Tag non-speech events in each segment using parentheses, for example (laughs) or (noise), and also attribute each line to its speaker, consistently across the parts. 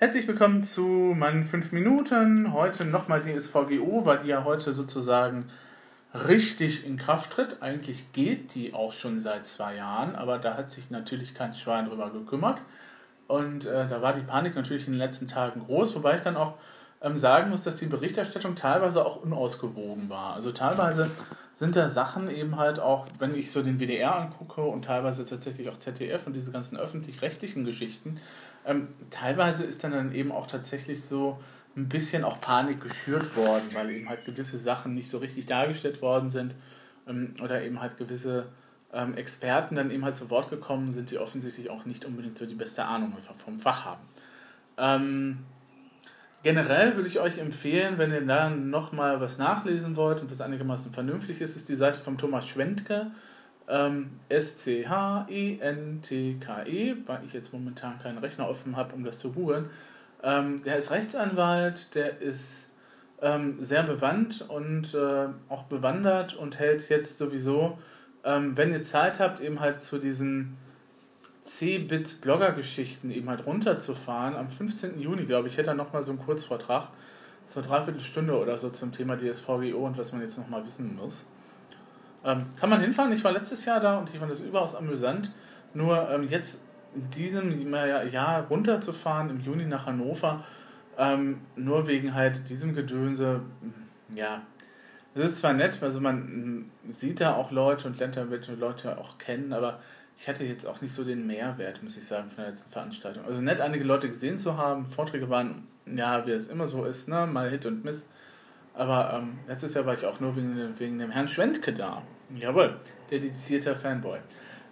Speaker 1: Herzlich willkommen zu meinen 5 Minuten. Heute nochmal die SVGO, weil die ja heute sozusagen richtig in Kraft tritt. Eigentlich gilt die auch schon seit zwei Jahren, aber da hat sich natürlich kein Schwein drüber gekümmert. Und äh, da war die Panik natürlich in den letzten Tagen groß, wobei ich dann auch ähm, sagen muss, dass die Berichterstattung teilweise auch unausgewogen war. Also teilweise sind da Sachen eben halt auch, wenn ich so den WDR angucke und teilweise tatsächlich auch ZDF und diese ganzen öffentlich-rechtlichen Geschichten, ähm, teilweise ist dann, dann eben auch tatsächlich so ein bisschen auch Panik geschürt worden, weil eben halt gewisse Sachen nicht so richtig dargestellt worden sind ähm, oder eben halt gewisse ähm, Experten dann eben halt zu Wort gekommen sind, die offensichtlich auch nicht unbedingt so die beste Ahnung vom Fach haben. Generell würde ich euch empfehlen, wenn ihr da nochmal was nachlesen wollt und was einigermaßen vernünftig ist, ist die Seite von Thomas Schwentke, ähm, S-C-H-E-N-T-K-E, -E, weil ich jetzt momentan keinen Rechner offen habe, um das zu googeln. Ähm, der ist Rechtsanwalt, der ist ähm, sehr bewandt und äh, auch bewandert und hält jetzt sowieso, ähm, wenn ihr Zeit habt, eben halt zu diesen C-Bit-Blogger-Geschichten eben halt runterzufahren. Am 15. Juni, glaube ich, hätte er nochmal so einen Kurzvortrag, so eine Dreiviertelstunde oder so zum Thema DSVGO und was man jetzt nochmal wissen muss. Ähm, kann man hinfahren? Ich war letztes Jahr da und ich fand das überaus amüsant. Nur ähm, jetzt in diesem Jahr runterzufahren, im Juni nach Hannover, ähm, nur wegen halt diesem Gedönse, ja, es ist zwar nett, also man sieht da auch Leute und lernt da Leute auch kennen, aber ich hatte jetzt auch nicht so den Mehrwert, muss ich sagen, von der letzten Veranstaltung. Also nett, einige Leute gesehen zu haben, Vorträge waren, ja, wie es immer so ist, ne, mal Hit und Miss. Aber ähm, letztes Jahr war ich auch nur wegen, wegen dem Herrn Schwentke da. Jawohl, dedizierter Fanboy.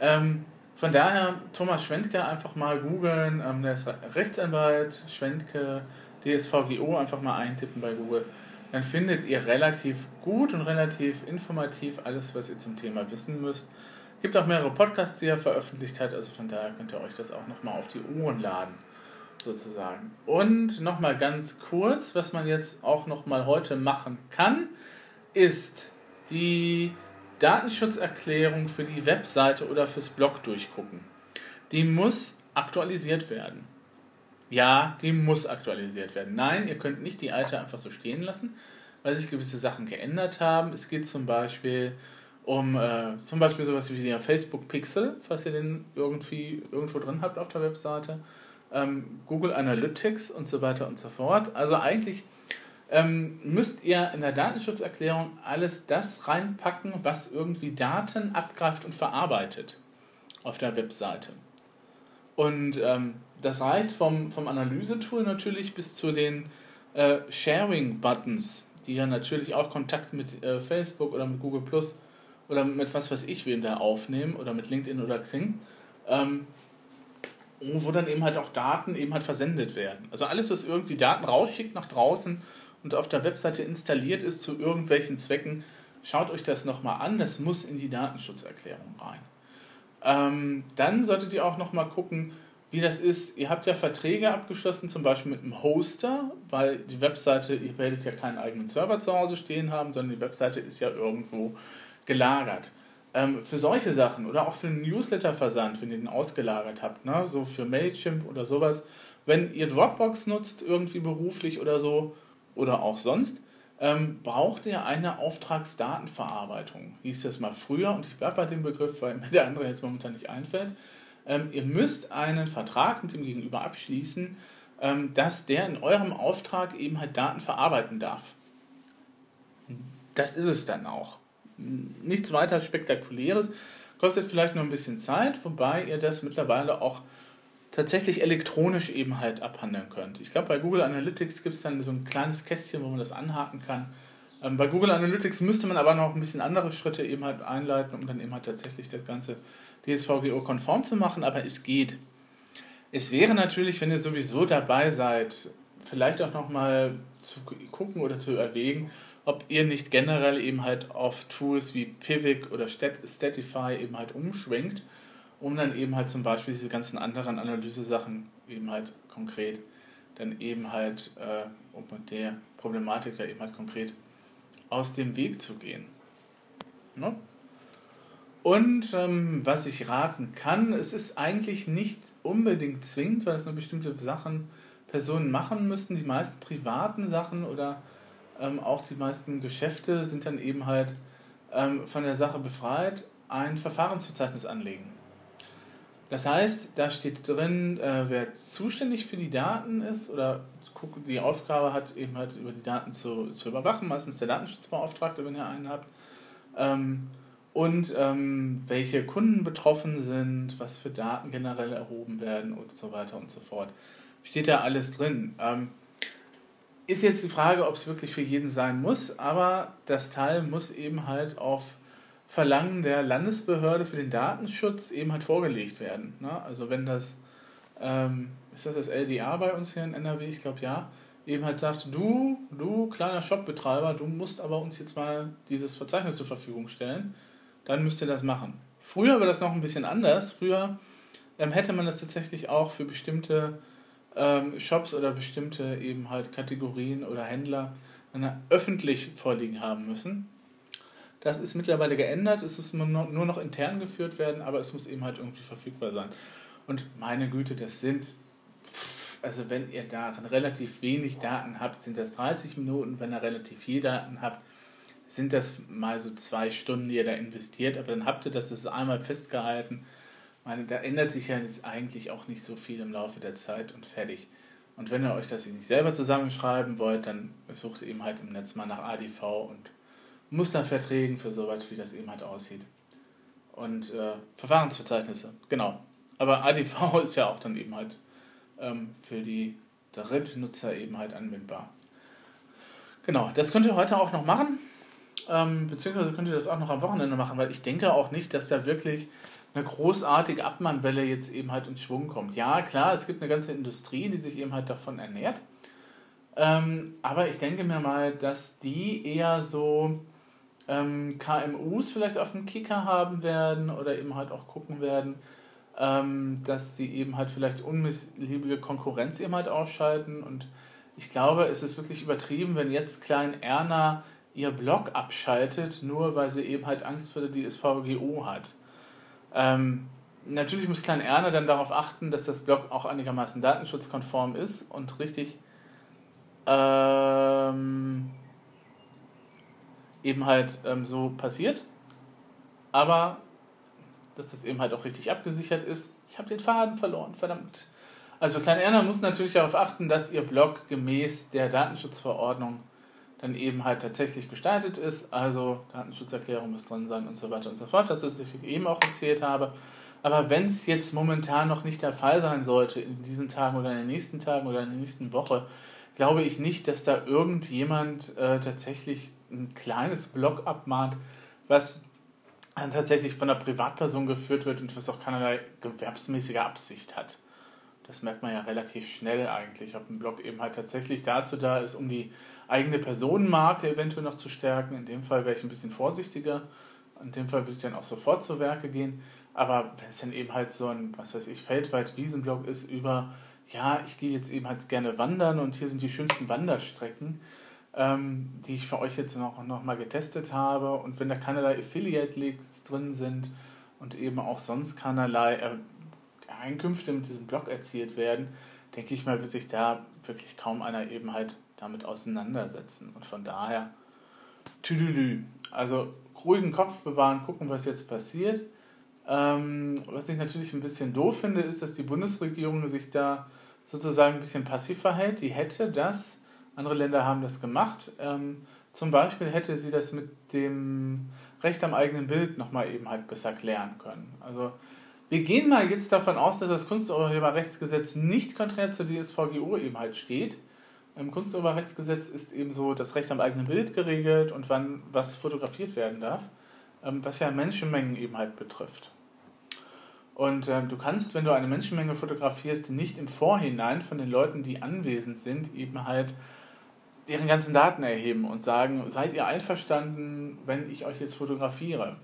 Speaker 1: Ähm, von daher, Thomas Schwentke einfach mal googeln. Ähm, der ist Rechtsanwalt, Schwentke, DSVGO, einfach mal eintippen bei Google. Dann findet ihr relativ gut und relativ informativ alles, was ihr zum Thema wissen müsst. Gibt auch mehrere Podcasts, die er veröffentlicht hat, also von daher könnt ihr euch das auch nochmal auf die Ohren laden, sozusagen. Und nochmal ganz kurz, was man jetzt auch nochmal heute machen kann, ist die Datenschutzerklärung für die Webseite oder fürs Blog durchgucken. Die muss aktualisiert werden. Ja, die muss aktualisiert werden. Nein, ihr könnt nicht die alte einfach so stehen lassen, weil sich gewisse Sachen geändert haben. Es geht zum Beispiel um äh, zum Beispiel sowas wie der Facebook Pixel, falls ihr den irgendwie irgendwo drin habt auf der Webseite, ähm, Google Analytics und so weiter und so fort. Also eigentlich ähm, müsst ihr in der Datenschutzerklärung alles das reinpacken, was irgendwie Daten abgreift und verarbeitet auf der Webseite. Und ähm, das reicht vom, vom Analysetool natürlich bis zu den äh, Sharing-Buttons, die ja natürlich auch Kontakt mit äh, Facebook oder mit Google Plus oder mit was weiß ich wem da aufnehmen oder mit LinkedIn oder Xing. Ähm, wo dann eben halt auch Daten eben halt versendet werden. Also alles, was irgendwie Daten rausschickt nach draußen und auf der Webseite installiert ist zu irgendwelchen Zwecken, schaut euch das nochmal an. Das muss in die Datenschutzerklärung rein. Ähm, dann solltet ihr auch nochmal gucken, wie das ist. Ihr habt ja Verträge abgeschlossen, zum Beispiel mit einem Hoster, weil die Webseite, ihr werdet ja keinen eigenen Server zu Hause stehen haben, sondern die Webseite ist ja irgendwo gelagert. Ähm, für solche Sachen oder auch für einen Newsletter-Versand, wenn ihr den ausgelagert habt, ne? so für Mailchimp oder sowas, wenn ihr Dropbox nutzt, irgendwie beruflich oder so, oder auch sonst, ähm, braucht ihr eine Auftragsdatenverarbeitung. Hieß das mal früher und ich bleibe bei dem Begriff, weil mir der andere jetzt momentan nicht einfällt. Ähm, ihr müsst einen Vertrag mit dem Gegenüber abschließen, ähm, dass der in eurem Auftrag eben halt Daten verarbeiten darf. Das ist es dann auch. Nichts weiter Spektakuläres. Kostet vielleicht noch ein bisschen Zeit, wobei ihr das mittlerweile auch tatsächlich elektronisch eben halt abhandeln könnt. Ich glaube, bei Google Analytics gibt es dann so ein kleines Kästchen, wo man das anhaken kann. Ähm, bei Google Analytics müsste man aber noch ein bisschen andere Schritte eben halt einleiten, um dann eben halt tatsächlich das Ganze DSVGO-konform zu machen, aber es geht. Es wäre natürlich, wenn ihr sowieso dabei seid, vielleicht auch nochmal zu gucken oder zu erwägen, ob ihr nicht generell eben halt auf Tools wie Pivik oder Statify eben halt umschwenkt um dann eben halt zum Beispiel diese ganzen anderen Analyse-Sachen eben halt konkret dann eben halt, äh, um der Problematik da eben halt konkret aus dem Weg zu gehen. Ne? Und ähm, was ich raten kann, es ist eigentlich nicht unbedingt zwingend, weil es nur bestimmte Sachen Personen machen müssen. Die meisten privaten Sachen oder ähm, auch die meisten Geschäfte sind dann eben halt ähm, von der Sache befreit, ein Verfahrensverzeichnis anlegen. Das heißt, da steht drin, äh, wer zuständig für die Daten ist oder die Aufgabe hat, eben halt über die Daten zu, zu überwachen, meistens der Datenschutzbeauftragte, wenn ihr einen habt. Ähm, und ähm, welche Kunden betroffen sind, was für Daten generell erhoben werden und so weiter und so fort. Steht da alles drin. Ähm, ist jetzt die Frage, ob es wirklich für jeden sein muss, aber das Teil muss eben halt auf Verlangen der Landesbehörde für den Datenschutz eben halt vorgelegt werden. Ne? Also wenn das, ähm, ist das das LDA bei uns hier in NRW? Ich glaube ja. Eben halt sagt, du, du kleiner Shopbetreiber, du musst aber uns jetzt mal dieses Verzeichnis zur Verfügung stellen, dann müsst ihr das machen. Früher war das noch ein bisschen anders. Früher ähm, hätte man das tatsächlich auch für bestimmte ähm, Shops oder bestimmte eben halt Kategorien oder Händler öffentlich vorliegen haben müssen. Das ist mittlerweile geändert, es muss nur noch intern geführt werden, aber es muss eben halt irgendwie verfügbar sein. Und meine Güte, das sind, also wenn ihr da relativ wenig Daten habt, sind das 30 Minuten, wenn ihr relativ viel Daten habt, sind das mal so zwei Stunden, die ihr da investiert, aber dann habt ihr das, das einmal festgehalten meine, da ändert sich ja jetzt eigentlich auch nicht so viel im Laufe der Zeit und fertig. Und wenn ihr euch das nicht selber zusammenschreiben wollt, dann sucht ihr eben halt im Netz mal nach ADV und Musterverträgen für sowas, wie das eben halt aussieht. Und äh, Verfahrensverzeichnisse, genau. Aber ADV (laughs) ist ja auch dann eben halt ähm, für die Drittnutzer eben halt anwendbar. Genau, das könnt ihr heute auch noch machen. Ähm, beziehungsweise könnt ihr das auch noch am Wochenende machen, weil ich denke auch nicht, dass da wirklich eine großartige Abmannwelle jetzt eben halt in Schwung kommt. Ja, klar, es gibt eine ganze Industrie, die sich eben halt davon ernährt. Ähm, aber ich denke mir mal, dass die eher so ähm, KMUs vielleicht auf dem Kicker haben werden oder eben halt auch gucken werden, ähm, dass sie eben halt vielleicht unmissliebige Konkurrenz eben halt ausschalten. Und ich glaube, es ist wirklich übertrieben, wenn jetzt Klein Erna ihr Blog abschaltet, nur weil sie eben halt Angst vor der DSVGO hat. Ähm, natürlich muss Klein Erna dann darauf achten, dass das Blog auch einigermaßen datenschutzkonform ist und richtig ähm, eben halt ähm, so passiert. Aber dass das eben halt auch richtig abgesichert ist. Ich habe den Faden verloren, verdammt. Also Klein Erna muss natürlich darauf achten, dass ihr Blog gemäß der Datenschutzverordnung dann eben halt tatsächlich gestaltet ist. Also Datenschutzerklärung muss drin sein und so weiter und so fort. Das ist, was ich eben auch erzählt habe. Aber wenn es jetzt momentan noch nicht der Fall sein sollte, in diesen Tagen oder in den nächsten Tagen oder in der nächsten Woche, glaube ich nicht, dass da irgendjemand äh, tatsächlich ein kleines Blog abmahnt, was dann tatsächlich von einer Privatperson geführt wird und was auch keinerlei gewerbsmäßige Absicht hat. Das merkt man ja relativ schnell eigentlich, ob ein Blog eben halt tatsächlich dazu da ist, um die eigene Personenmarke eventuell noch zu stärken. In dem Fall wäre ich ein bisschen vorsichtiger. In dem Fall würde ich dann auch sofort zu Werke gehen. Aber wenn es dann eben halt so ein, was weiß ich, feldweit Wiesenblock ist über, ja, ich gehe jetzt eben halt gerne wandern und hier sind die schönsten Wanderstrecken, ähm, die ich für euch jetzt noch, noch mal getestet habe. Und wenn da keinerlei Affiliate-Links drin sind und eben auch sonst keinerlei äh, Einkünfte mit diesem Blog erzielt werden, denke ich mal, wird sich da wirklich kaum einer eben halt damit auseinandersetzen. Und von daher, tüdülü. Also ruhigen Kopf bewahren, gucken, was jetzt passiert. Ähm, was ich natürlich ein bisschen doof finde, ist, dass die Bundesregierung sich da sozusagen ein bisschen passiv verhält. Die hätte das, andere Länder haben das gemacht. Ähm, zum Beispiel hätte sie das mit dem Recht am eigenen Bild nochmal eben halt besser klären können. Also wir gehen mal jetzt davon aus, dass das Kunsturheberrechtsgesetz nicht konträr zur DSVGO eben halt steht. Im Kunsturheberrechtsgesetz ist eben so das Recht am eigenen Bild geregelt und wann was fotografiert werden darf, ähm, was ja Menschenmengen eben halt betrifft. Und ähm, du kannst, wenn du eine Menschenmenge fotografierst, nicht im Vorhinein von den Leuten, die anwesend sind, eben halt deren ganzen Daten erheben und sagen, seid ihr einverstanden, wenn ich euch jetzt fotografiere?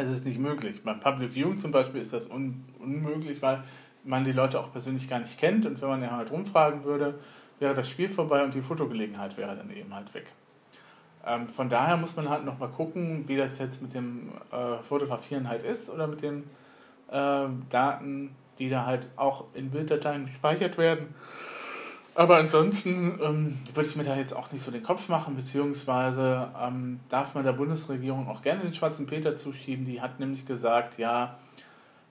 Speaker 1: Also es ist nicht möglich. Beim Public Viewing zum Beispiel ist das un unmöglich, weil man die Leute auch persönlich gar nicht kennt und wenn man ja halt rumfragen würde, wäre das Spiel vorbei und die Fotogelegenheit wäre dann eben halt weg. Ähm, von daher muss man halt nochmal gucken, wie das jetzt mit dem äh, Fotografieren halt ist oder mit den äh, Daten, die da halt auch in Bilddateien gespeichert werden. Aber ansonsten ähm, würde ich mir da jetzt auch nicht so den Kopf machen, beziehungsweise ähm, darf man der Bundesregierung auch gerne den schwarzen Peter zuschieben. Die hat nämlich gesagt, ja,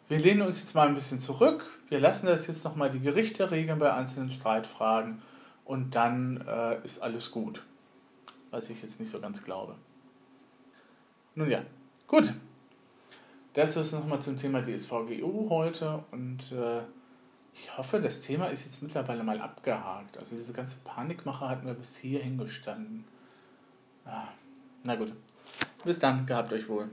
Speaker 1: wir lehnen uns jetzt mal ein bisschen zurück, wir lassen das jetzt nochmal die Gerichte regeln bei einzelnen Streitfragen und dann äh, ist alles gut. Was ich jetzt nicht so ganz glaube. Nun ja, gut. Das ist nochmal zum Thema DSVGU heute und äh, ich hoffe, das Thema ist jetzt mittlerweile mal abgehakt. Also diese ganze Panikmache hat mir bis hierhin gestanden. Ah, na gut. Bis dann, gehabt euch wohl.